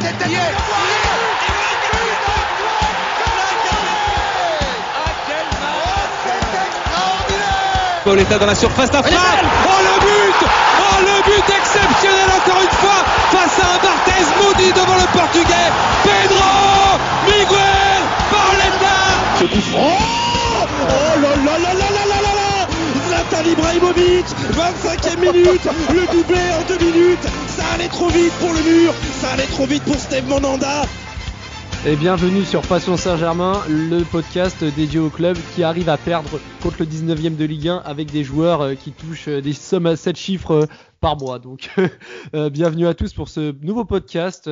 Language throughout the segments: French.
tête Pauletta dans la surface d'affaire. Oh le but. Oh le but exceptionnel encore une fois face à un Barthez maudit devant le portugais. Pedro Miguel Pauletta Ce coup franc Zlatan Ibrahimovic 25e minute Le doublé en deux minutes. Ça allait trop vite pour le mur Ça allait trop vite pour Steve Monanda et bienvenue sur Passion Saint-Germain, le podcast dédié au club qui arrive à perdre contre le 19e de Ligue 1 avec des joueurs euh, qui touchent euh, des sommes à 7 chiffres euh, par mois. Donc bienvenue à tous pour ce nouveau podcast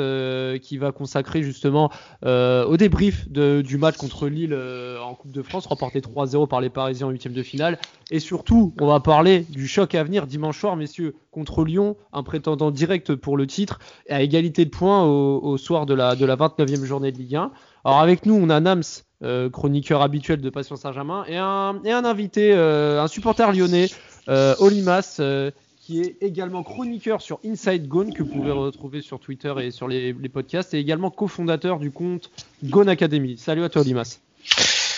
qui va consacrer justement au débrief du match contre Lille en Coupe de France, remporté 3-0 par les Parisiens en huitième de finale. Et surtout, on va parler du choc à venir dimanche soir, messieurs, contre Lyon, un prétendant direct pour le titre, à égalité de points au, soir de la, de la 29e journée de Ligue 1. Alors avec nous, on a Nams, euh, chroniqueur habituel de Passion Saint-Germain, et un, invité, euh, un supporter lyonnais, euh, Olimas, qui est également chroniqueur sur Inside Gone, que vous pouvez retrouver sur Twitter et sur les, podcasts, et également cofondateur du compte Gone Academy. Salut à toi, Olimas.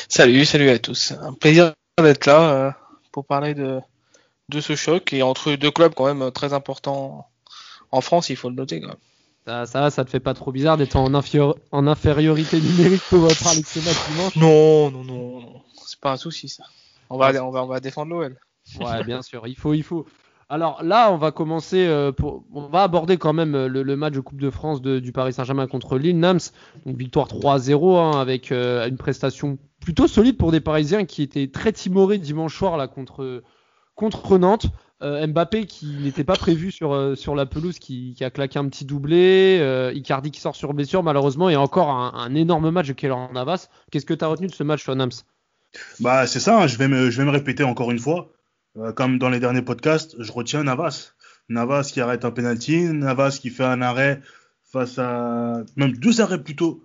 Salut, salut à tous. Un plaisir d'être là pour parler de, de ce choc, et entre deux clubs quand même très importants en France, il faut le noter quand même. Ça, ça, ça te fait pas trop bizarre d'être en, en infériorité numérique pour parler de ce match dimanche? Non, non, non, non. c'est pas un souci ça. On va, on va, on va défendre l'OL. Ouais, bien sûr, il faut, il faut. Alors là, on va commencer, euh, pour, on va aborder quand même euh, le, match de Coupe de France du Paris Saint-Germain contre Lille, Nams. Donc victoire 3-0 hein, avec euh, une prestation plutôt solide pour des Parisiens qui étaient très timorés dimanche soir là contre contre Nantes. Euh, Mbappé qui n'était pas prévu sur, euh, sur la pelouse, qui, a claqué un petit doublé. Euh, Icardi qui sort sur blessure malheureusement et encore un, énorme match de Keller Navas. Qu'est-ce que tu as retenu de ce match, toi, Nams? Bah c'est ça, hein, je, vais me, je vais me répéter encore une fois. comme dans les derniers podcasts, je retiens Navas. Navas qui arrête un penalty, Navas qui fait un arrêt face à même deux arrêts plutôt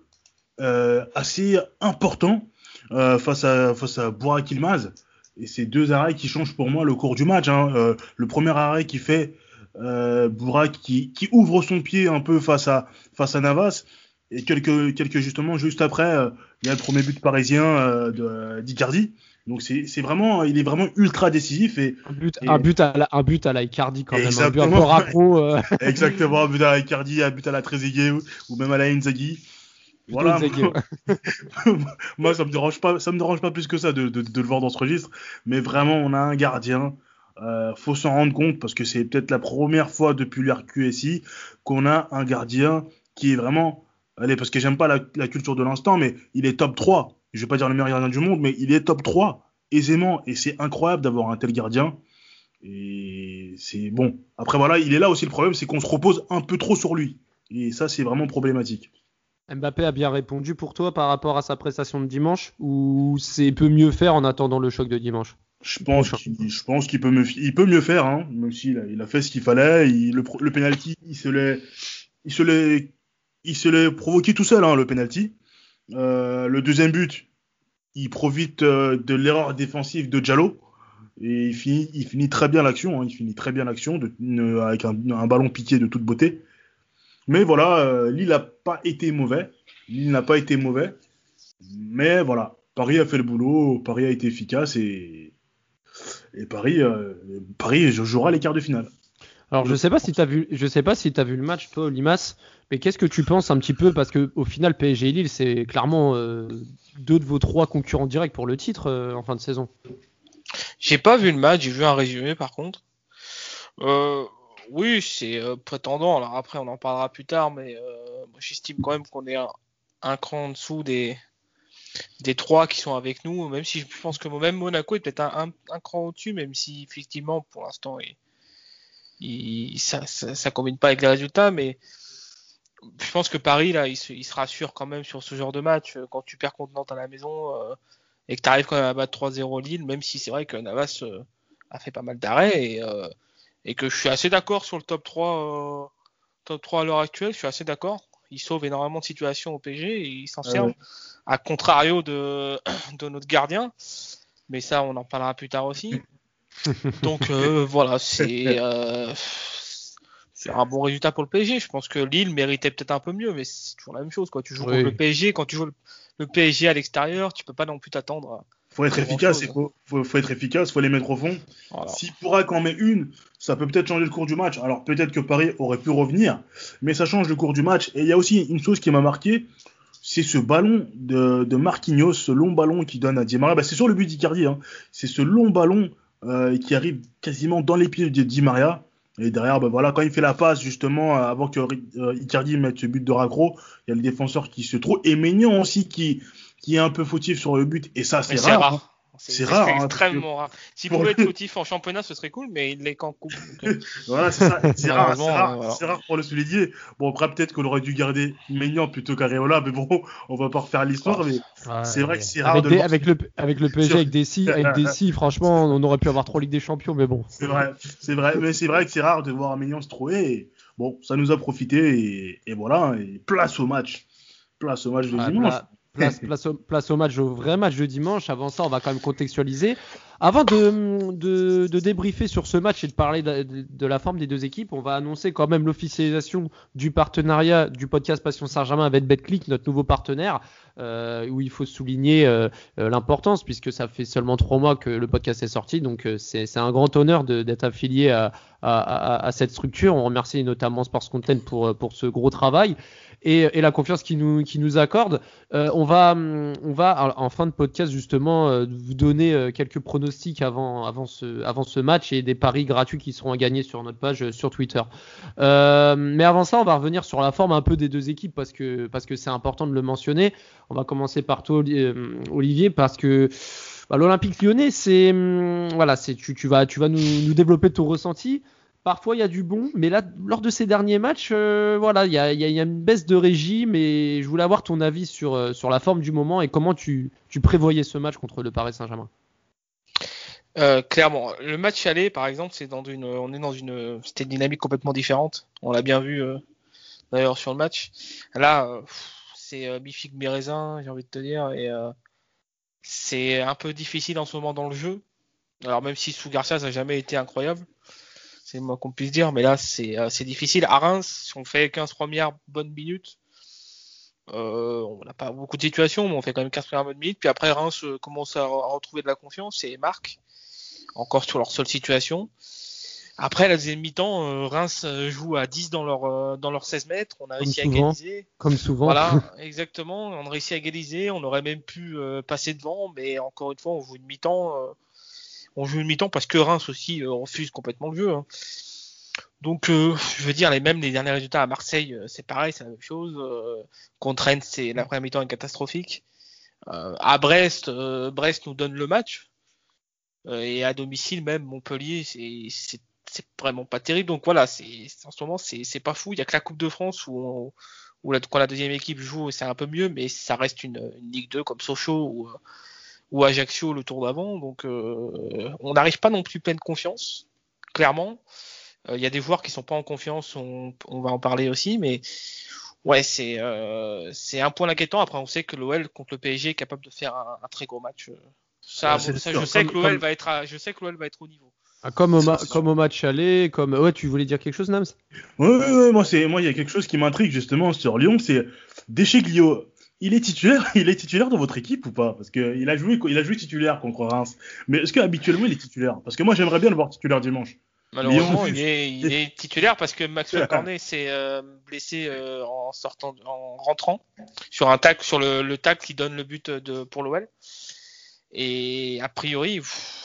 assez importants face à face à Burak Ilmaz et c'est deux arrêts qui changent pour moi le cours du match. Hein. Euh, le premier arrêt qui fait euh, Bourak qui, qui, ouvre son pied un peu face à, face à Navas. Et quelques, quelques justement, juste après, euh, il y a le premier but parisien euh, d'Icardi. Donc c'est vraiment, il est vraiment ultra décisif et un but, un but à la, un but à la Icardi quand même, un but un raccro. Euh. exactement, un but à la Icardi, un but à la Trezeguet ou, ou même à la Inzaghi. Voilà. Moi, ça me dérange pas, ça me dérange pas plus que ça de, de, de, le voir dans ce registre. Mais vraiment, on a un gardien. Euh, faut s'en rendre compte parce que c'est peut-être la première fois depuis l'RQSI qu'on a un gardien qui est vraiment, allez, parce que j'aime pas la, la, culture de l'instant, mais il est top 3. Je vais pas dire le meilleur gardien du monde, mais il est top 3 aisément. Et c'est incroyable d'avoir un tel gardien. Et c'est bon. Après voilà, il est là aussi le problème, c'est qu'on se repose un peu trop sur lui. Et ça, c'est vraiment problématique. Mbappé a bien répondu pour toi par rapport à sa prestation de dimanche ou c'est peut mieux faire en attendant le choc de dimanche? Je pense qu'il, je pense qu'il peut, mieux, il peut mieux faire, hein, même s'il a, il a fait ce qu'il fallait. Il, le, le penalty, il se l'est, il se l'est, il se l'est provoqué tout seul, hein, le penalty. Euh, le deuxième but, il profite euh, de l'erreur défensive de Diallo et il finit, il finit très bien l'action. Hein, il finit très bien l'action de, avec un, un, ballon piqué de toute beauté. Mais voilà, euh, Lille n'a pas été mauvais. Lille n'a pas été mauvais. Mais voilà, Paris a fait le boulot, Paris a été efficace et, et Paris, euh, Paris jouera les quarts de finale. Alors je sais pas si tu as vu, je sais pas si tu vu le match toi Limas, mais qu'est-ce que tu penses un petit peu? Parce que au final PSG et Lille c'est clairement euh, deux de vos trois concurrents directs pour le titre en fin de saison. J'ai pas vu le match, j'ai vu un résumé par contre. Euh, oui, c'est euh, prétendant. Alors après, on en parlera plus tard, mais euh, j'estime quand même qu'on est un, cran en dessous des, des trois qui sont avec nous, même si je pense que même Monaco est peut-être un, cran au-dessus, même si effectivement pour l'instant il, ça, ça, combine pas avec les résultats, mais je pense que Paris là, il se, rassure quand même sur ce genre de match quand tu perds contre Nantes à la maison euh, et que tu arrives quand même à battre 3-0 Lille, même si c'est vrai que Navas a fait pas mal d'arrêts et et que je suis assez d'accord sur le top 3, euh, top 3 à l'heure actuelle, je suis assez d'accord. Il sauve énormément de situations au PG et il s'en ah sert, à contrario de, de notre gardien. Mais ça, on en parlera plus tard aussi. Donc euh, voilà, c'est euh, un bon résultat pour le PSG. Je pense que Lille méritait peut-être un peu mieux, mais c'est toujours la même chose. Quoi. Tu joues Oui. contre le PSG, quand tu joues le, PSG à l'extérieur, tu peux pas non plus t'attendre. Faut être efficace, il faut, faut, faut être efficace, faut les mettre au fond. Voilà. S'il pourra qu'en met une, ça peut peut-être changer le cours du match. Alors peut-être que Paris aurait pu revenir, mais ça change le cours du match. Et il y a aussi une chose qui m'a marqué, c'est ce ballon de, de Marquinhos, ce long ballon qui donne à Di Maria. Bah, c'est sur le but d'Icardi, hein. c'est ce long ballon euh, qui arrive quasiment dans les pieds de Di Maria. Et derrière, bah, voilà, quand il fait la passe justement, euh, avant que euh, Icardi mette ce but de raccro, il y a le défenseur qui se trouve. Et Maignan aussi qui, qui est un peu fautif sur le but. Et ça, c'est rare. hein. C'est C'est rare, hein, extrêmement rare. S'il pouvait être fautif en championnat, ce serait cool, mais il l'est qu'en coupe. donc, euh, Voilà, c'est ça. C'est rare, c'est rare, voilà. c'est rare pour le souligner. Bon, après, peut-être qu'on aurait dû garder Maignan plutôt qu'Areola, mais bon, on va pas refaire l'histoire, mais c'est vrai que c'est rare avec, de des- le voir. avec le avec le PSG avec des si avec des si franchement on aurait pu avoir trois ligues des champions mais bon c'est vrai, c'est vrai, mais c'est vrai que c'est rare de voir Maignan se trouver. Et bon, ça nous a profité et, et voilà, et place au match. Place au match de Ah, dimanche. Pla- place, place, au, place au match, au vrai match de dimanche. Avant ça, on va quand même contextualiser. Avant de, de, de débriefer sur ce match et de parler de, de- de la forme des deux équipes, on va annoncer quand même l'officialisation du partenariat du podcast Passion Saint-Germain avec BetClick, notre nouveau partenaire, euh, où il faut souligner euh, euh, l'importance puisque ça fait seulement trois mois que le podcast est sorti, donc c'est un grand honneur d'être affilié à, cette structure. On remercie notamment Sports Content pour, ce gros travail et, la confiance qu'ils nous, nous accordent. On va, on va en fin de podcast justement vous donner quelques pronostics avant, avant, ce, avant ce match et des paris gratuits qui seront à gagner sur notre page sur Twitter. Mais avant ça, on va revenir sur la forme un peu des deux équipes parce que parce que c'est important de le mentionner. On va commencer par toi, euh, Olivier, parce que bah, l'Olympique Lyonnais, c'est hum, voilà, c'est tu, tu vas tu vas nous, développer ton ressenti. Parfois, il y a du bon, mais là, lors de ces derniers matchs, euh, voilà, il y a, une baisse de régime et je voulais avoir ton avis sur, euh, sur la forme du moment et comment tu, tu prévoyais ce match contre le Paris Saint-Germain. Clairement, le match aller, par exemple, c'est dans une, on est dans une, c'était une dynamique complètement différente. On l'a bien vu d'ailleurs sur le match. Là, c'est euh, mi-raisin, j'ai envie de te dire, et euh, c'est un peu difficile en ce moment dans le jeu. Alors même si sous Garcia, ça n'a jamais été incroyable, c'est moins qu'on puisse dire, mais là, c'est euh, c'est difficile. À Reims, si on fait 15 premières bonnes minutes, euh, on n'a pas beaucoup de situations, mais on fait quand même 15 premières bonnes minutes. Puis après, Reims commence à, à retrouver de la confiance et marque encore sur leur seule situation. Après, la deuxième mi-temps, euh, Reims euh, joue à 10 dans leur, euh, dans leurs 16 mètres. On a réussi à égaliser. Comme souvent. Voilà, exactement. On a réussi à égaliser. On aurait même pu passer devant, mais encore une fois, on joue une mi-temps. on joue une mi-temps parce que Reims aussi refuse complètement le jeu. hein. Donc, euh, je veux dire, les mêmes les derniers résultats à Marseille, c'est pareil, c'est la même chose. Euh, contre Rennes, c'est la première mi-temps est catastrophique. Euh, à Brest, Brest nous donne le match. Et à domicile, même Montpellier, c'est c'est vraiment pas terrible. Donc voilà, c'est en ce moment, c'est pas fou. Il y a que la Coupe de France où on- où la, quand la deuxième équipe joue, c'est un peu mieux, mais ça reste une, une Ligue 2 comme Sochaux ou, ou Ajaccio le tour d'avant. Donc euh, on n'arrive pas non plus pleine confiance, clairement. Euh, Il y a des joueurs qui sont pas en confiance, on, on va en parler aussi, mais ouais, c'est euh, c'est un point inquiétant. Après, on sait que l'OL contre le PSG est capable de faire un, un très gros match. Ça, bon, je sais que l'OL comme- va être, à- je sais que l'OL va être au niveau. Ah, Comme au, ma- C'est sûr. comme au match aller, comme. Ouais, tu voulais dire quelque chose, Nams? Ouais, ouais, ouais, moi, c'est, moi, il y a quelque chose qui m'intrigue justement sur Lyon, c'est Descheglio. Il est titulaire, il est titulaire dans votre équipe ou pas? Parce que il a joué, il a joué titulaire contre Reims. Mais est-ce qu'habituellement il est titulaire? Parce que moi, j'aimerais bien le voir titulaire dimanche. Malheureusement, Lyon- il est, il est titulaire parce que Maxwell Cornet s'est euh, blessé euh, en sortant, en rentrant sur un tac, sur le, le tac qui donne le but de, pour l'OL. Et a priori, pff,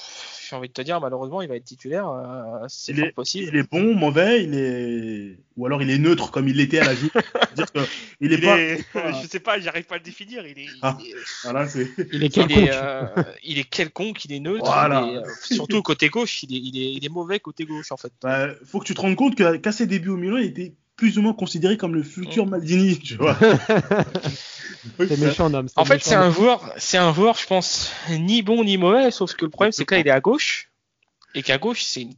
j'ai envie de te dire, malheureusement, il va être titulaire. euh, c'est Il est, possible. il est bon, mauvais, il est, ou alors il est neutre comme il l'était à la Juve. C'est-à-dire que il est Il pas. est- pas- je sais pas, j'arrive pas à le définir. Il est, Ah. il est, Voilà, c'est. Il est il quelconque. est, euh, il est quelconque, il est neutre. Voilà. il est, euh, surtout côté gauche, il est, il est, il est mauvais côté gauche en fait. Bah, faut que tu te rendes compte qu'à ses débuts au Milan, il était plus ou moins considéré comme le futur Maldini, tu vois. C'est méchant, Nams. En fait, c'est un joueur, c'est un joueur, je pense, ni bon ni mauvais, sauf que le problème, c'est que là, il est à gauche, et qu'à gauche, c'est une...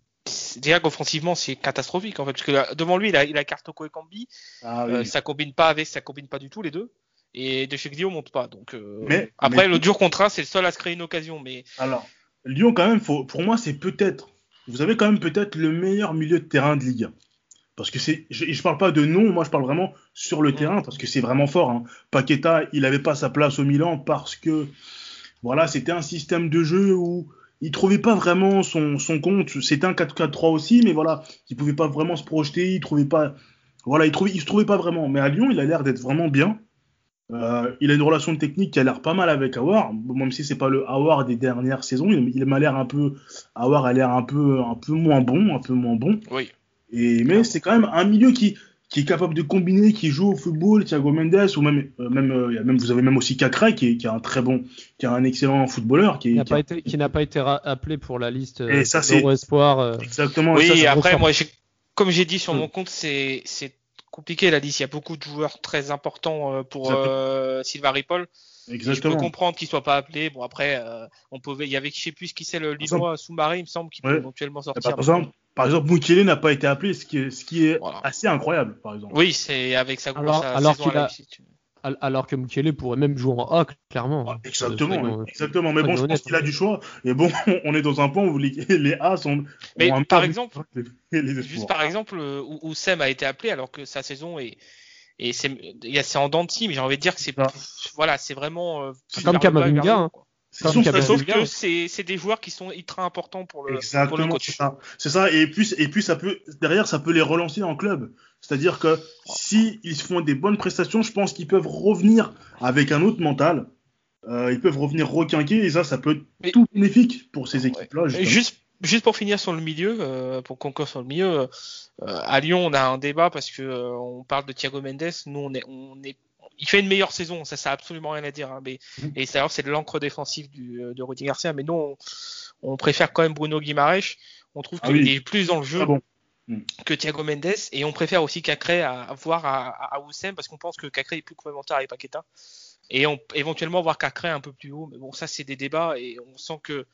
déjà qu'offensivement, c'est catastrophique, en fait, parce que là, devant lui, il a, il a Kartoko et Cambi, Ah, oui. euh, ça combine pas avec, ça combine pas du tout les deux, et De Cheglio monte pas, donc, euh, Mais- après, mais- le dur contre un, c'est le seul à se créer une occasion, mais Alors, Lyon, quand même, faut, pour moi, c'est peut-être. Vous avez quand même peut-être le meilleur milieu de terrain de Ligue 1. Parce que c'est, je, je parle pas de nom, moi je parle vraiment sur le terrain parce que c'est vraiment fort. Hein. Paqueta, il avait pas sa place au Milan parce que voilà, c'était un système de jeu où il trouvait pas vraiment son, son compte. C'était un 4-4-3 aussi, mais voilà, il pouvait pas vraiment se projeter, il trouvait pas, voilà, il trouvait, il se trouvait pas vraiment. Mais à Lyon, il a l'air d'être vraiment bien. Euh, il a une relation technique qui a l'air pas mal avec Awar, même si c'est pas le Awar des dernières saisons. Il, il m'a l'air un peu, Awar a l'air un peu, un peu moins bon, un peu moins bon. Oui. Et mais c'est quand même un milieu qui, qui est capable de combiner, qui joue au football, Thiago Mendes ou même, euh, même, euh, y a même, vous avez même aussi Cacré qui est, qui est un très bon, qui est un excellent footballeur, qui n'a qui pas a- été, qui n'a pas été appelé pour la liste euh, Et ça, c'est- Espoir. euh. exactement. Oui, ça, après, moi, j'ai- comme j'ai dit sur Mm. mon compte, c'est c'est compliqué la liste. Il y a beaucoup de joueurs très importants euh, pour euh, Silva Ripoll. Et Je peux exactement. comprendre qu'il soit pas appelé. Bon, après, euh, on pouvait, il y avait, je sais plus ce qui c'est le Lillois Soumaré, il me semble, qui Ouais. peut éventuellement Par sortir. exemple, par exemple, Mukele n'a pas été appelé, ce qui est, ce qui est Voilà. assez incroyable, par exemple. Oui, c'est avec sa, Alors- sa alors saison qu'il à a- Leipzig. Al- Alors que Mukele pourrait même jouer en A, clairement. Ah, Exactement, exactement. Mais bon, je pense qu'il a du choix. Et bon, on est dans un point où les, les A sont. Mais par exemple, les, les Juste par exemple, euh, où, où Sem a été appelé alors que sa saison est et c'est il y a- c'est en dents mais j'ai envie de dire que c'est Ah. voilà, c'est vraiment euh, plus Comme Kamavinga, hein. sauf Sauf que c'est c'est des joueurs qui sont ultra importants pour le pour le Exactement, coach. c'est ça. C'est ça. Et puis, et puis ça peut, derrière, ça peut les relancer en club. C'est-à-dire que si ils font des bonnes prestations, je pense qu'ils peuvent revenir avec un autre mental. Euh, ils peuvent revenir requinquer et ça, ça peut être Mais- tout bénéfique pour ces équipes-là. Juste juste pour finir sur le milieu, euh, pour conclure sur le milieu, euh, à Lyon on a un débat parce que euh, on parle de Thiago Mendes, nous on est on est il fait une meilleure saison, ça ça a absolument rien à dire. Hein, mais Mhm. et alors c'est de l'encre défensive du, euh, de Rudy Garcia, mais nous on, on préfère quand même Bruno Guimaraes. On trouve Ah qu'il oui. est plus dans le jeu Ah bon. que Thiago Mendes et on préfère aussi Cacré à, à voir à, à, à Oussem parce qu'on pense que Cacré est plus complémentaire avec Paqueta et on éventuellement voir Cacré un peu plus haut. Mais bon, ça c'est des débats et on sent que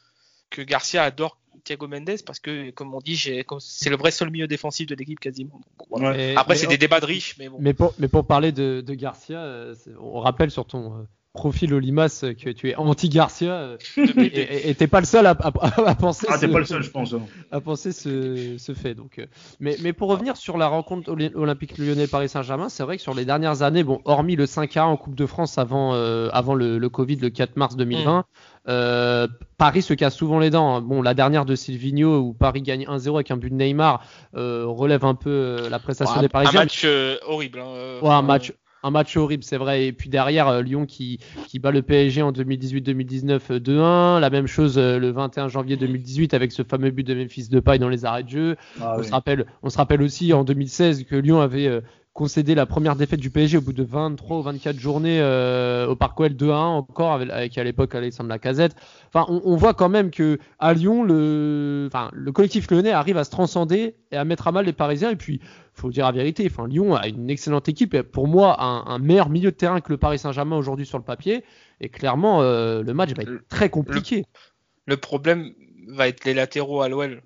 que Garcia adore Thiago Mendes parce que comme on dit, c'est le vrai seul milieu défensif de l'équipe quasiment. Voilà. Ouais. Après c'est des débats de riches, mais bon. Mais pour, mais pour parler de, de Garcia, euh, on rappelle sur ton euh, profil Olimas euh, que tu es anti-Garcia euh, et- t'es pas le seul à, à- à penser, Ah, t'es ce, pas le seul, je pense. hein. à penser ce, ce fait. Donc, euh, mais, mais pour revenir sur la rencontre Olympique Lyonnais Paris Saint-Germain, c'est vrai que sur les dernières années, bon, hormis le 5 à 1 en Coupe de France avant, euh, avant le, le Covid le 4 mars 2020, euh, Paris se casse souvent les dents. hein. Bon, la dernière de Silvino où Paris gagne 1-0 avec un but de Neymar euh, relève un peu la prestation un, des un Parisiens. match euh, horrible. hein, Ouais, un match, un match horrible, c'est vrai. Et puis derrière, euh, Lyon qui, qui bat le PSG en 2018-2019 euh, 2-1. La même chose euh, le 21 janvier 2018 avec ce fameux but de Memphis Depay dans les arrêts de jeu. Ah, on, oui. se rappelle, on se rappelle aussi en 2016 que Lyon avait euh, concédé la première défaite du PSG au bout de 23 ou 24 journées euh, au Parc OL 2-1 encore avec, à l'époque Alexandre Lacazette. Enfin, on, on voit quand même que à Lyon, le, enfin, le collectif lyonnais arrive à se transcender et à mettre à mal les Parisiens. Et puis, faut dire la vérité, enfin, Lyon a une excellente équipe et pour moi un, meilleur milieu de terrain que le Paris Saint-Germain aujourd'hui sur le papier. Et clairement, euh, le match va être très compliqué. Le problème va être les latéraux à l'OL.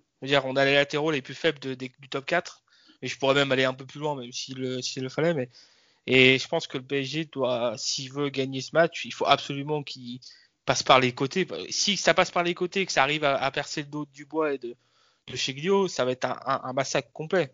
On a les latéraux les plus faibles du top 4. Et je pourrais même aller un peu plus loin, même s'il le, s'il le fallait. Mais... Et je pense que le PSG doit, s'il veut gagner ce match, il faut absolument qu'il passe par les côtés. Si ça passe par les côtés et que ça arrive à, percer le dos du bois et de, de Cheglio, ça va être un massacre complet.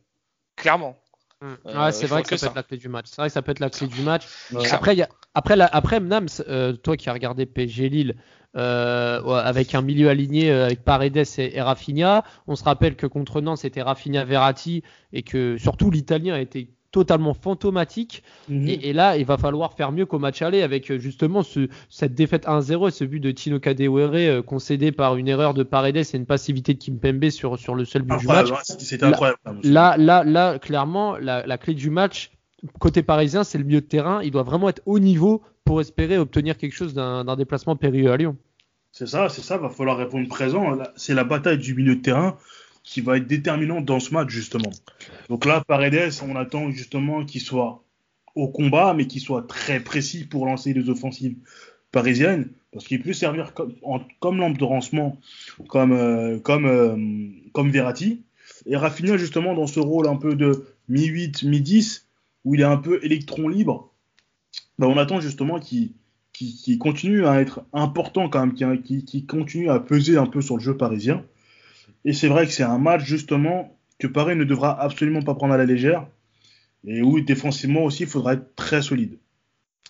Clairement. Euh, ouais, c'est vrai que ça peut être la clé du match. C'est vrai que ça peut être la clé du match. Ouais. Après, il y a, après, la, après Nams, euh, toi qui as regardé PSG Lille euh, ouais, avec un milieu aligné euh, avec Paredes et, et Rafinha, on se rappelle que contre Nantes c'était Rafinha Verratti et que surtout l'Italien a été totalement fantomatique. Mhm. Et, et là, il va falloir faire mieux qu'au match aller avec euh, justement ce, cette défaite 1-0 et ce but de Tino Kadewere euh, concédé par une erreur de Paredes et une passivité de Kimpembe sur, sur le seul but du match. C'était Là- incroyable. Là, là, là, clairement, la, la clé du match, côté parisien, c'est le milieu de terrain. Il doit vraiment être haut niveau pour espérer obtenir quelque chose d'un déplacement périlleux à Lyon. C'est ça, c'est ça, va falloir répondre présent. C'est la bataille du milieu de terrain qui va être déterminante dans ce match, justement. Donc là, Paredes, on attend justement qu'il soit au combat, mais qu'il soit très précis pour lancer les offensives parisiennes, parce qu'il peut servir comme, lampe de rancement, comme, euh, comme, euh, comme Verratti. Et Rafinha, justement, dans ce rôle un peu de mi-8, mi-10, où il est un peu électron libre, ben, on attend justement qu'il qui, qui continue à être important quand même, qui, qui continue à peser un peu sur le jeu parisien. Et c'est vrai que c'est un match justement que Paris ne devra absolument pas prendre à la légère. Et où défensivement aussi, il faudra être très solide.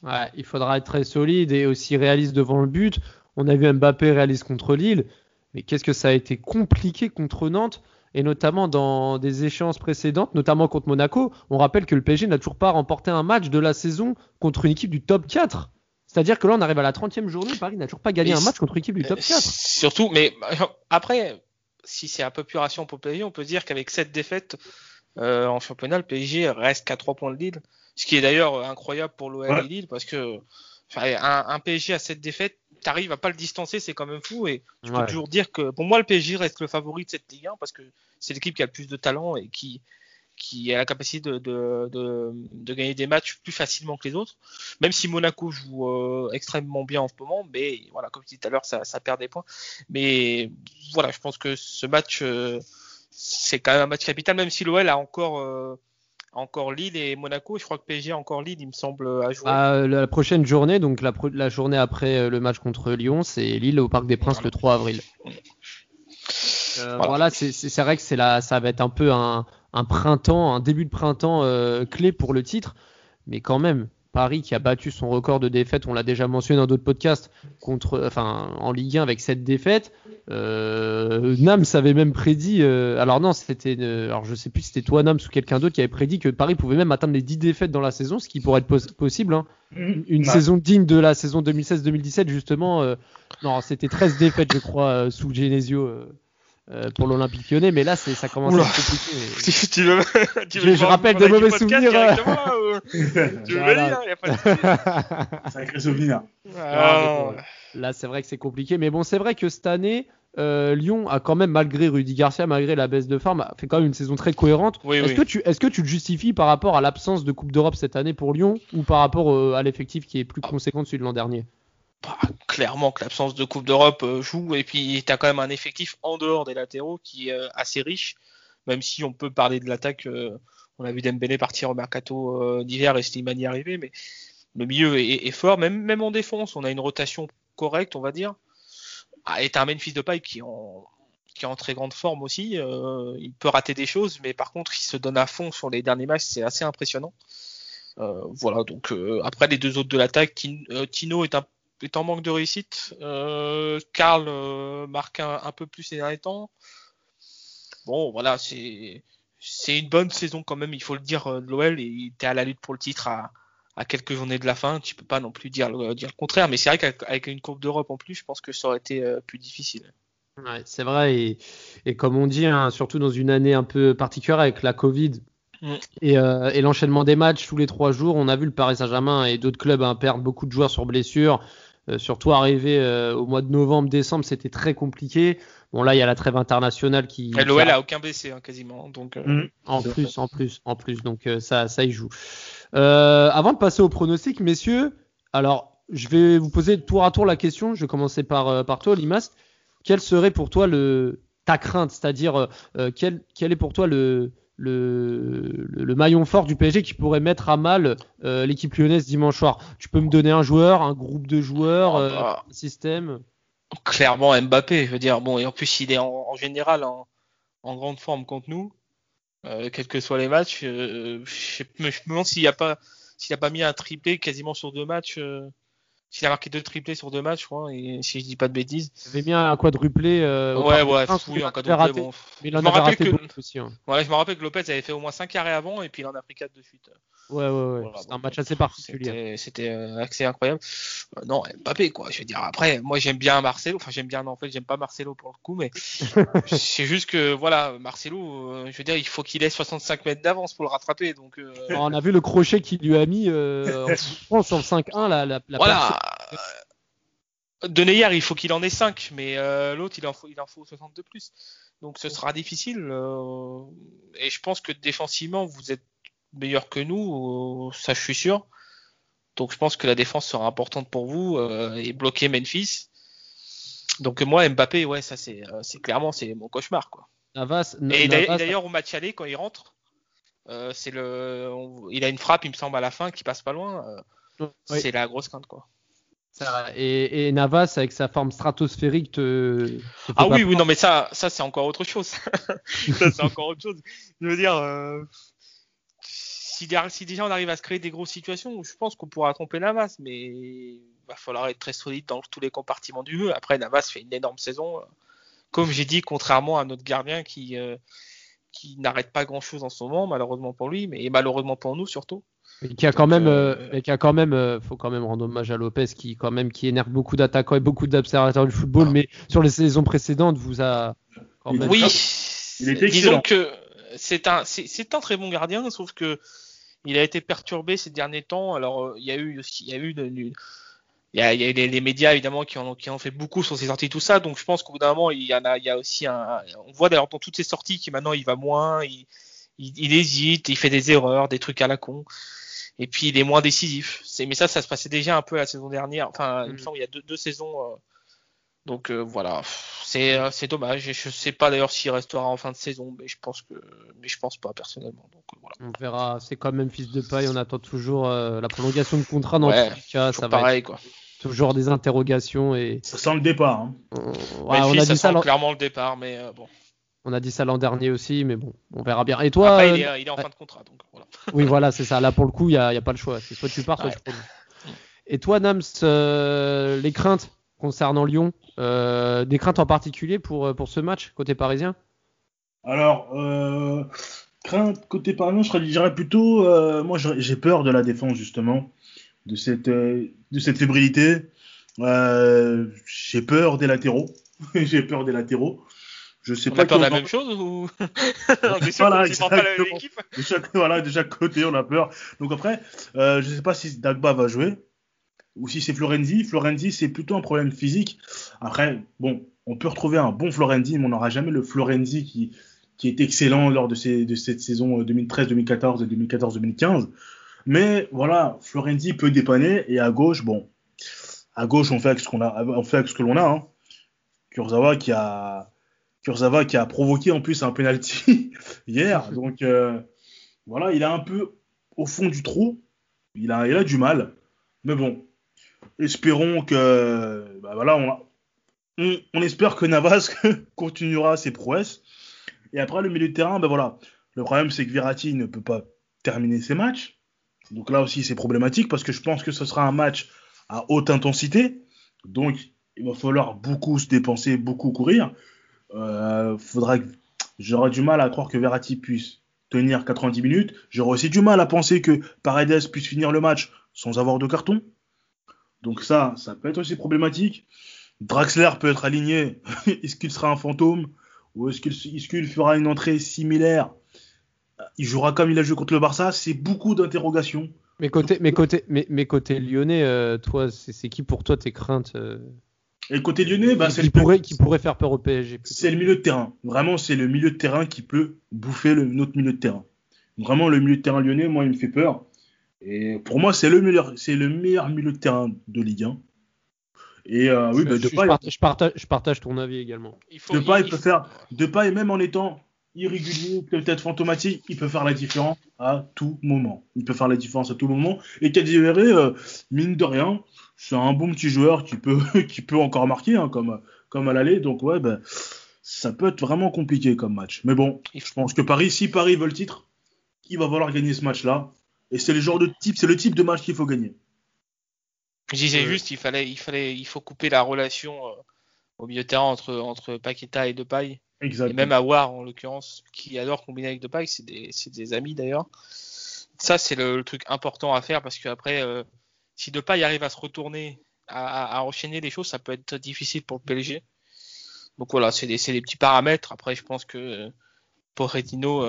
Ouais, il faudra être très solide et aussi réaliste devant le but. On a vu Mbappé réaliste contre Lille, mais qu'est-ce que ça a été compliqué contre Nantes et notamment dans des échéances précédentes, notamment contre Monaco. On rappelle que le PSG n'a toujours pas remporté un match de la saison contre une équipe du top 4. C'est-à-dire que là, on arrive à la 30e journée, Paris n'a toujours pas gagné un match contre une équipe du top 4. Euh, surtout, mais après, si c'est un peu plus ration pour le PSG, on peut dire qu'avec cette défaite euh, en championnat, le PSG reste qu'à 3 points de Lille. Ce qui est d'ailleurs incroyable pour l'OL et Lille parce que un, un, PSG à cette défaite, t'arrives à pas le distancer, c'est quand même fou. Et je peux toujours dire que pour moi, le PSG reste le favori de cette Ligue 1 parce que c'est l'équipe qui a le plus de talent et qui, qui a la capacité de, de, de, de, gagner des matchs plus facilement que les autres. Même si Monaco joue euh, extrêmement bien en ce moment, mais voilà, comme je disais tout à l'heure, ça, ça, perd des points. Mais voilà, je pense que ce match, euh, c'est quand même un match capital, même si l'OL a encore euh, encore Lille et Monaco. Je crois que PSG a encore Lille, il me semble, à jouer. Ah, la prochaine journée, donc la, la, journée après le match contre Lyon, c'est Lille au Parc des Princes le 3 avril. Euh, voilà, c'est vrai que c'est ça va être un peu un, un, printemps, un début de printemps euh, clé pour le titre, mais quand même, Paris qui a battu son record de défaites, on l'a déjà mentionné dans d'autres podcasts, contre, enfin, en Ligue 1 avec cette défaite. Euh, Nams avait même prédit, euh, alors non, c'était, euh, alors je sais plus si c'était toi Nams ou quelqu'un d'autre qui avait prédit que Paris pouvait même atteindre les 10 défaites dans la saison, ce qui pourrait être possible. Hein. Mm-hmm. Une saison digne de la saison 2016-2017 justement. Euh, non, c'était 13 défaites je crois sous Genesio. Euh, pour l'Olympique lyonnais, mais là c'est ça commence à être compliqué. tu veux, tu veux je, je rappelle des mauvais souvenirs. Ou... tu veux voilà. venir, y a pas de Sacré souvenir. Ah. Là c'est vrai que c'est compliqué, mais bon c'est vrai que cette année euh, Lyon a quand même malgré Rudy Garcia, malgré la baisse de forme, a fait quand même une saison très cohérente. Oui, est-ce oui. que tu est-ce que tu le justifies par rapport à l'absence de Coupe d'Europe cette année pour Lyon ou par rapport euh, à l'effectif qui est plus conséquent de celui de l'an dernier? Bah, clairement que l'absence de Coupe d'Europe euh, joue et puis tu as quand même un effectif en dehors des latéraux qui est euh, assez riche, même si on peut parler de l'attaque. Euh, on a vu Dembélé partir au mercato d'hiver et Slimani arriver, mais le milieu est, fort. Même, en défense, on a une rotation correcte, on va dire. Ah, et t'as un Memphis de paille qui est en, très grande forme aussi. Il peut rater des choses, mais par contre, il se donne à fond sur les derniers matchs, c'est assez impressionnant. Voilà, donc après les deux autres de l'attaque, Tino est un est en manque de réussite. Euh, Karl euh, marque un, un, peu plus ces derniers temps. Bon, voilà, c'est c'est une bonne saison quand même, il faut le dire, euh, de l'OL. Et à la lutte pour le titre à, à quelques journées de la fin. Tu peux pas non plus dire, dire le contraire. Mais c'est vrai qu'avec une Coupe d'Europe en plus, je pense que ça aurait été plus difficile. Ouais, c'est vrai. Et, et, comme on dit, hein, surtout dans une année un peu particulière avec la Covid, Mm. Et, euh, et l'enchaînement des matchs tous les trois jours, on a vu le Paris Saint-Germain et d'autres clubs hein, perdre beaucoup de joueurs sur blessure. Euh, surtout arrivé euh, au mois de novembre, décembre, c'était très compliqué. Bon là, il y a la trêve internationale qui. L'OL a... a aucun blessé hein, quasiment, donc. Euh, mm. En plus, en plus, en plus, donc euh, ça, ça y joue. avant de passer au pronostic, messieurs, alors je vais vous poser tour à tour la question. Je vais commencer par par toi, Limas. Quelle serait pour toi le ta crainte, c'est-à-dire quel quel est pour toi le le, le, maillon fort du PSG qui pourrait mettre à mal euh, l'équipe lyonnaise dimanche soir. Tu peux me donner un joueur, un groupe de joueurs, oh, bah, un système? Clairement Mbappé, je veux dire. Bon, et en plus, il est en, en général en, en, grande forme contre nous, euh, quels que soient les matchs. Euh, je, me, demande s'il n'a pas, s'il a pas mis un triplé quasiment sur deux matchs. Euh, s'il a marqué deux triplés sur deux matchs, je crois, et si je dis pas de bêtises. Il avait bien un quadruplé. Euh, ouais, ouais, oui, un quadruplé. Bon. Mais il en a raté que... aussi. Hein. Ouais, je me rappelle que Lopez avait fait au moins 5 arrêts avant, et puis il en a pris 4 de suite. Ouais, ouais, ouais. Voilà, c'est un match assez particulier. C'était assez incroyable. Euh, non, Mbappé, quoi. Je veux dire, après, moi, j'aime bien Marcelo. Enfin, j'aime bien, non, en fait, j'aime pas Marcelo pour le coup, mais c'est juste que, voilà, Marcelo, euh, je veux dire, il faut qu'il ait 65 mètres d'avance pour le rattraper. Donc, euh... on a vu le crochet qu'il lui a mis, euh, en sur le 5-1, la, la, la Voilà. De Neyer, il faut qu'il en ait 5, mais euh, l'autre, il en faut, il en faut 62 plus. Donc, ce sera difficile. Et je pense que défensivement, vous êtes meilleur que nous, ça je suis sûr. Donc, je pense que la défense sera importante pour vous euh, et bloquer Memphis. Donc, moi, Mbappé, ouais, ça c'est, euh, clairement c'est mon cauchemar, quoi. Navas, et d'ailleurs, au match aller, quand il rentre, euh, c'est le, on, il a une frappe, il me semble, à la fin, qui passe pas loin. Oui. C'est la grosse crainte, quoi. Et, et, Navas avec sa forme stratosphérique te. ah oui, oui, non, mais ça, ça c'est encore autre chose. ça c'est encore autre chose. Je veux dire, euh, si, si, déjà on arrive à se créer des grosses situations, je pense qu'on pourra tromper Navas, mais il va falloir être très solide dans tous les compartiments du jeu. Après, Navas fait une énorme saison. Comme j'ai dit, contrairement à notre gardien qui, euh, qui n'arrête pas grand chose en ce moment, malheureusement pour lui, mais malheureusement pour nous surtout. Et qui a quand même, euh, euh, qui a quand même, euh, faut quand même rendre hommage à Lopez qui quand même qui énerve beaucoup d'attaquants et beaucoup d'observateurs du football, ah. mais sur les saisons précédentes vous a quand même. Oui, il était disons que c'est un, c'est un très bon gardien, sauf que il a été perturbé ces derniers temps. Alors il y a eu, il y a eu il y a, il y a les, médias évidemment qui en, qui ont fait beaucoup sur ses sorties tout ça donc je pense qu'au bout d'un moment il y en a il y a aussi un on voit d'ailleurs dans toutes ces sorties qui maintenant il va moins il, il, il, hésite il fait des erreurs des trucs à la con et puis il est moins décisif. C'est, mais ça, ça se passait déjà un peu la saison dernière. Enfin, il me mm. semble il y a deux, deux saisons. Euh, donc euh, voilà, c'est, euh, c'est dommage. Et je sais pas d'ailleurs s'il restera en fin de saison, mais je pense que, mais je pense pas personnellement. Donc voilà. On verra. C'est quand même fils de paille. On attend toujours la prolongation de contrat dans ouais, cas. Ça va pareil, quoi. Toujours des interrogations et. Ça sent le départ. Hein. Ouais, on a ça dit ça clairement le départ, mais bon. On a dit ça l'an dernier aussi, mais bon, on verra bien. Et toi Après, il, est, il, est, en fin de contrat, donc voilà. oui, voilà, c'est ça. Là, pour le coup, il n'y a, a, pas le choix. C'est soit tu pars, soit tu prends. Et toi, Nams, euh, les craintes? Concernant Lyon, euh, des craintes en particulier pour, euh, pour ce match côté parisien? Alors, euh, crainte côté parisien, je dirais plutôt, euh, moi j'ai peur de la défense justement, de cette, de cette fébrilité. j'ai peur des latéraux. j'ai peur des latéraux. Je sais on pas. A peur de la même chose ou? Voilà, de, chaque, voilà, de chaque côté, on a peur. Donc après, euh, je sais pas si Dagba va jouer ou si c'est Florenzi. Florenzi, c'est plutôt un problème physique. Après, bon, on peut retrouver un bon Florenzi, mais on n'aura jamais le Florenzi qui, est excellent lors de, cette saison 2013-2014 et 2014-2015. Mais voilà, Florenzi peut dépanner et à gauche, bon, à gauche, on fait avec ce qu'on a, on fait ce que l'on a. Hein. Kurzawa qui a Kurzawa qui a provoqué en plus un penalty hier. Donc euh, voilà, il est un peu au fond du trou. Il a, il a du mal. Mais bon, espérons que. Bah voilà, on, espère que Navas continuera ses prouesses. Et après, le milieu de terrain, ben voilà. Le problème, c'est que Verratti ne peut pas terminer ses matchs. Donc là aussi, c'est problématique parce que je pense que ce sera un match à haute intensité. Donc, il va falloir beaucoup se dépenser, beaucoup courir. Euh, faudra j'aurais du mal à croire que Verratti puisse tenir 90 minutes. J'aurais aussi du mal à penser que Paredes puisse finir le match sans avoir de carton. Donc ça, ça peut être aussi problématique. Draxler peut être aligné. est-ce qu'il sera un fantôme ou est-ce qu'il fera une entrée similaire? Il jouera comme il a joué contre le Barça. C'est beaucoup d'interrogations. Mais côté, mais côté, mais, côté lyonnais, euh, toi, c'est qui pour toi tes craintes euh? Et côté lyonnais, bah, c'est qui, pourrait, qui pourrait faire peur au PSG. C'est le milieu de terrain. Vraiment, c'est le milieu de terrain qui peut bouffer le, notre milieu de terrain. Vraiment, le milieu de terrain lyonnais, moi, il me fait peur. Et pour moi, c'est le meilleur, c'est le meilleur milieu de terrain de Ligue 1. Et euh, oui, bah, je, je, partage, je, partage, ton avis également. Il faut, Depay, il, peut faire. Depay, même en étant irrégulier, peut-être fantomatique, il peut faire la différence à tout moment. Il peut faire la différence à tout moment. Et Kadewere, euh, mine de rien, c'est un bon petit joueur qui peut, qui peut encore marquer, hein, comme, comme à l'aller. Donc ouais, ben, ça peut être vraiment compliqué comme match. Mais bon, je pense que Paris, si Paris veut le titre, il va falloir gagner ce match-là. Et c'est le genre de type, c'est le type de match qu'il faut gagner. Je disais juste, il fallait, il fallait, il faut couper la relation euh, au milieu de terrain entre, entre Paqueta et Depay. Et même Awar, en l'occurrence, qui adore combiner avec Depay, c'est des, des, amis d'ailleurs. Ça, c'est le, truc important à faire parce qu'après, euh, si Depay arrive à se retourner, à, à, enchaîner les choses, ça peut être difficile pour le PSG. Donc voilà, c'est des, des, petits paramètres. Après, je pense que euh, Pochettino,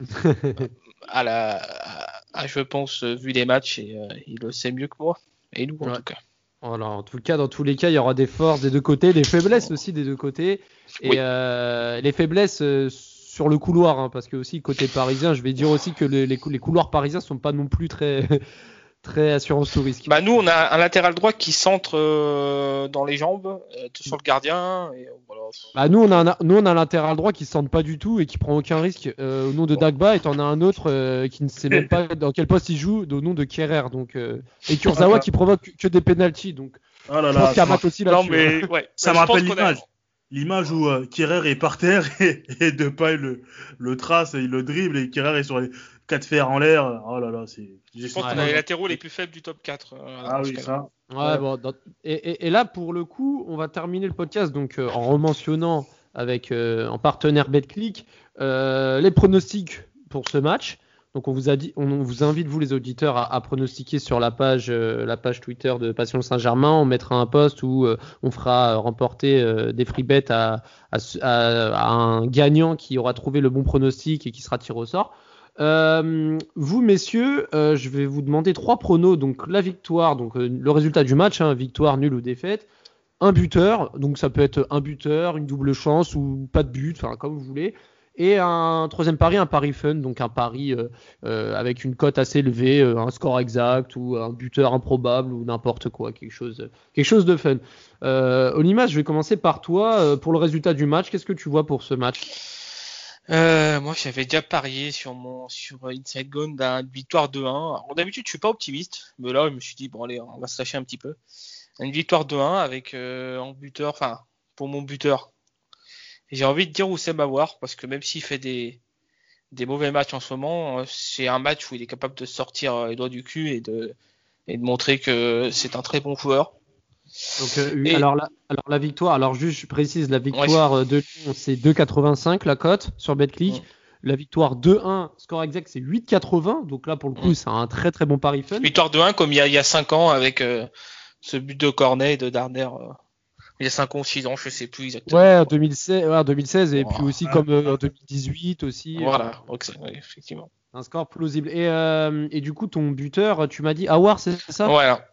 euh, euh, à la, je pense, vu les matchs, et, euh, il le sait mieux que moi. Et nous, en tout cas. Voilà, en tout cas, dans tous les cas, il y aura des forces des deux côtés, des faiblesses aussi des deux côtés. Et euh, les faiblesses euh, sur le couloir, hein, parce que aussi côté parisien, je vais dire aussi que les, les, couloirs parisiens sont pas non plus très très assurance tout risque. Bah nous on a un latéral droit qui centre euh, dans les jambes euh, sur le gardien. Et, voilà. Bah nous on a un, nous on a un latéral droit qui centre pas du tout et qui prend aucun risque euh, au nom de Dagba et t'en as un autre euh, qui ne sait même pas dans quel poste il joue au nom de Kerrer donc euh, et Kurzawa qui provoque que des penalties donc Oh là je pense là, qu'il y a ça un match aussi là Non mais ouais. Ça me rappelle l'image. L'image où euh, Kerrer est par terre et, et Depay le, le trace, et il le dribble et Kerrer est sur les quatre fers en l'air. Oh là là, c'est. Je pense qu'on a les latéraux les plus faibles du top 4. euh, Ah oui, ça. Ouais, Ouais. bon, dans- et, et- et là, pour le coup, on va terminer le podcast donc euh, en rementionnant avec euh, en partenaire BetClick euh, les pronostics pour ce match. Donc on vous a dit, on vous invite vous les auditeurs à, à pronostiquer sur la page, euh, la page Twitter de Passion Saint-Germain. On mettra un post où euh, on fera remporter euh, des free bets à, à, à- à un gagnant qui aura trouvé le bon pronostic et qui sera tiré au sort. Euh, vous, messieurs, euh, je vais vous demander trois pronos. Donc, la victoire, donc euh, le résultat du match, hein, victoire, nulle ou défaite. Un buteur, donc ça peut être un buteur, une double chance ou pas de but, enfin comme vous voulez. Et un troisième pari, un pari fun, donc un pari avec une cote assez élevée, un score exact ou un buteur improbable ou n'importe quoi, quelque chose, quelque chose de fun. Olimas, je vais commencer par toi. Pour le résultat du match, qu'est-ce que tu vois pour ce match? Euh, moi, j'avais déjà parié sur mon sur Inside Gone d'une victoire 2-1. Alors, d'habitude, je suis pas optimiste, mais là, je me suis dit bon allez, on va se lâcher un petit peu. Une victoire 2-1 avec euh, en buteur, enfin pour mon buteur. J'ai envie de dire Oussem Aouar parce que même s'il fait des des mauvais matchs en ce moment, euh, c'est un match où il est capable de sortir euh, les doigts du cul et de et de montrer que c'est un très bon joueur. Donc, euh, Et- alors, la, alors la victoire, alors juste je précise, la victoire euh, de Lyon c'est 2,85 la cote sur BetClick. Ouais. La victoire 2-1, score exact c'est 8,80. Donc là pour le coup Ouais. c'est un très très bon pari fun. Victoire 2-1 comme il y a il y a 5 ans avec euh, ce but de Cornet et de Darder. euh, il y a 5 ans ou 6 ans, je sais plus exactement. Ouais, en 2016, ouais, en 2016 et puis aussi comme euh, en 2018 aussi. Voilà, ouais, effectivement. Un score plausible. Et, euh, et du coup ton buteur, tu m'as dit Awar c'est ça? Voilà.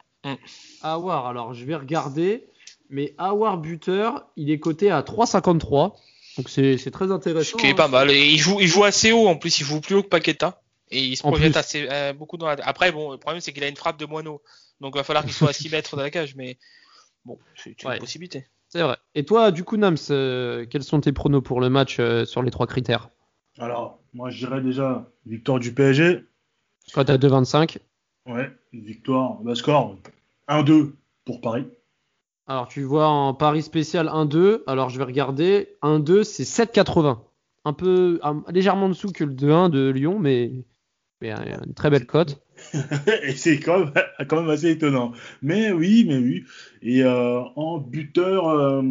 Awar, alors je vais regarder. Mais Awar buteur, il est coté à 3,53. Donc c'est c'est très Ce intéressant. qui est hein. pas mal. Et il joue, il joue assez haut en plus, il joue plus haut que Paqueta. Et il se En projette plus. assez euh, beaucoup dans la. Après, bon, le problème c'est qu'il a une frappe de moineau. Donc il va falloir qu'il soit à 6 mètres de la cage. Mais bon, c'est une Ouais. possibilité. C'est vrai. Et toi, du coup, Nams, euh, quels sont tes pronos pour le match euh, sur les trois critères? Alors, moi, je dirais déjà victoire du PSG. Cote à 2,25. Ouais, victoire. Bah, score 1-2 pour Paris. Alors, tu vois en Paris spécial 1-2. Alors, je vais regarder. 1-2, c'est 7,80. Un peu un- légèrement en dessous que le 2-1 de Lyon, mais, mais euh, une très belle cote. Et c'est quand même, quand même assez étonnant. Mais oui, mais oui. Et euh, en buteur, euh,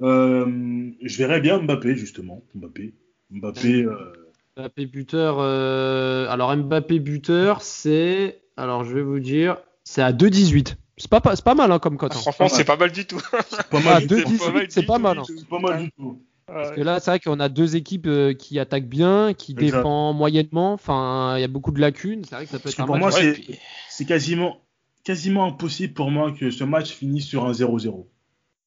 euh, je verrais bien Mbappé, justement. Mbappé. Mbappé. Mbappé buteur. Alors, Mbappé buteur, c'est. Alors, je vais vous dire. C'est à 2,18. C'est pas, pas- c'est pas mal hein, comme cote. hein. Franchement, c'est pas mal du tout. c'est pas Ah, mal. du deux tout. dix- pas mal c'est du pas tout, mal, du tout. C'est pas mal du tout. Parce que là, c'est vrai qu'on a deux équipes euh, qui attaquent bien, qui Exact. défendent moyennement. Enfin, il y a beaucoup de lacunes. C'est vrai que ça peut Parce être un pour match. moi, c'est- puis- C'est quasiment, quasiment impossible pour moi que ce match finisse sur un 0-0.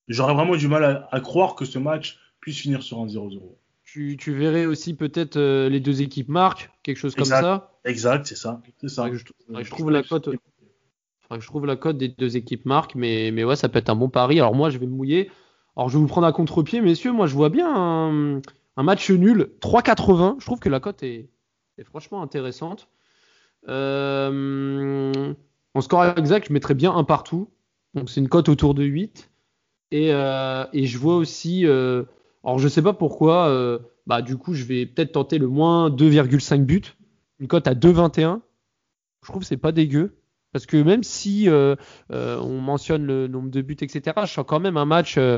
J'aurais vraiment du mal à, à croire que ce match puisse finir sur un 0-0. Tu, tu verrais aussi peut-être euh, les deux équipes marquent, quelque chose comme ça. Exact, c'est ça. C'est ça. Je, je trouve la cote. Je trouve la cote des deux équipes marquent, mais, mais ouais, ça peut être un bon pari. Alors moi, je vais me mouiller. Alors je vais vous prendre à contre-pied, messieurs. Moi, je vois bien un, match nul, 3,80. Je trouve que la cote est, est franchement intéressante. Euh, en score exact, je mettrais bien un partout. Donc c'est une cote autour de 8. Et, euh, et je vois aussi. euh, alors je sais pas pourquoi. euh, bah du coup, je vais peut-être tenter le moins 2,5 buts. Une cote à 2,21. Je trouve que c'est pas dégueu. Parce que même si euh, euh, on mentionne le nombre de buts, etc., je sens quand même un match, euh,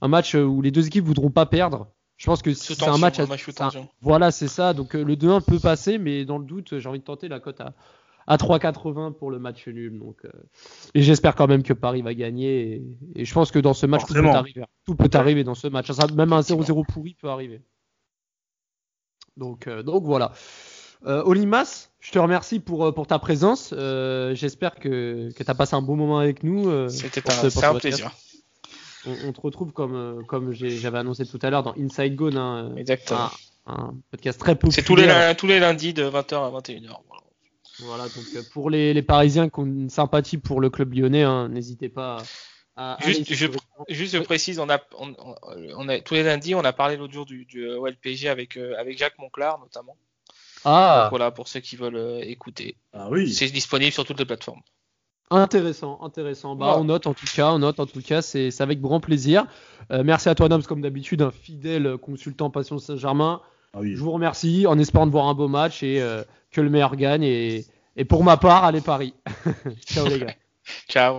un match où les deux équipes voudront pas perdre. Je pense que c'est un match. à- match un- voilà, c'est ça. Donc euh, le 2-1 peut passer, mais dans le doute, j'ai envie de tenter la cote à, à 3,80 pour le match nul. Donc, euh, et j'espère quand même que Paris va gagner. Et, et je pense que dans ce match, tout peut arriver. Tout peut arriver dans ce match. Ça, même un 0-0 pourri peut arriver. Donc, euh, donc voilà. Euh, Olimas, je te remercie pour, euh, pour ta présence. Euh, J'espère que, que tu as passé un bon moment avec nous. euh, C'était un, un plaisir. On, on te retrouve comme, j'avais annoncé tout à l'heure dans Inside Gone, hein, Exactement. un, un podcast très populaire. C'est tous les, lun- tous les lundis de 20h à 21h. Voilà. Voilà, donc pour les, les Parisiens qui ont une sympathie pour le club lyonnais, hein, n'hésitez pas à. à Juste, je, sur- juste je précise, on a, on, on- on a tous les lundis, on a parlé l'autre jour du, du OLPG avec euh, avec Jacques Monclar notamment. Ah, Donc voilà pour ceux qui veulent euh, écouter. Ah oui. C'est disponible sur toutes les plateformes. intéressant, intéressant. Bah, Ouais. on note en tout cas, on note en tout cas, c'est avec grand plaisir. Euh, merci à toi, Nams, comme d'habitude, un fidèle consultant Passion Saint-Germain. Ah oui. Je vous remercie en espérant de voir un beau match et euh, que le meilleur gagne. Et, et pour ma part, allez Paris. Ciao les gars. Ciao.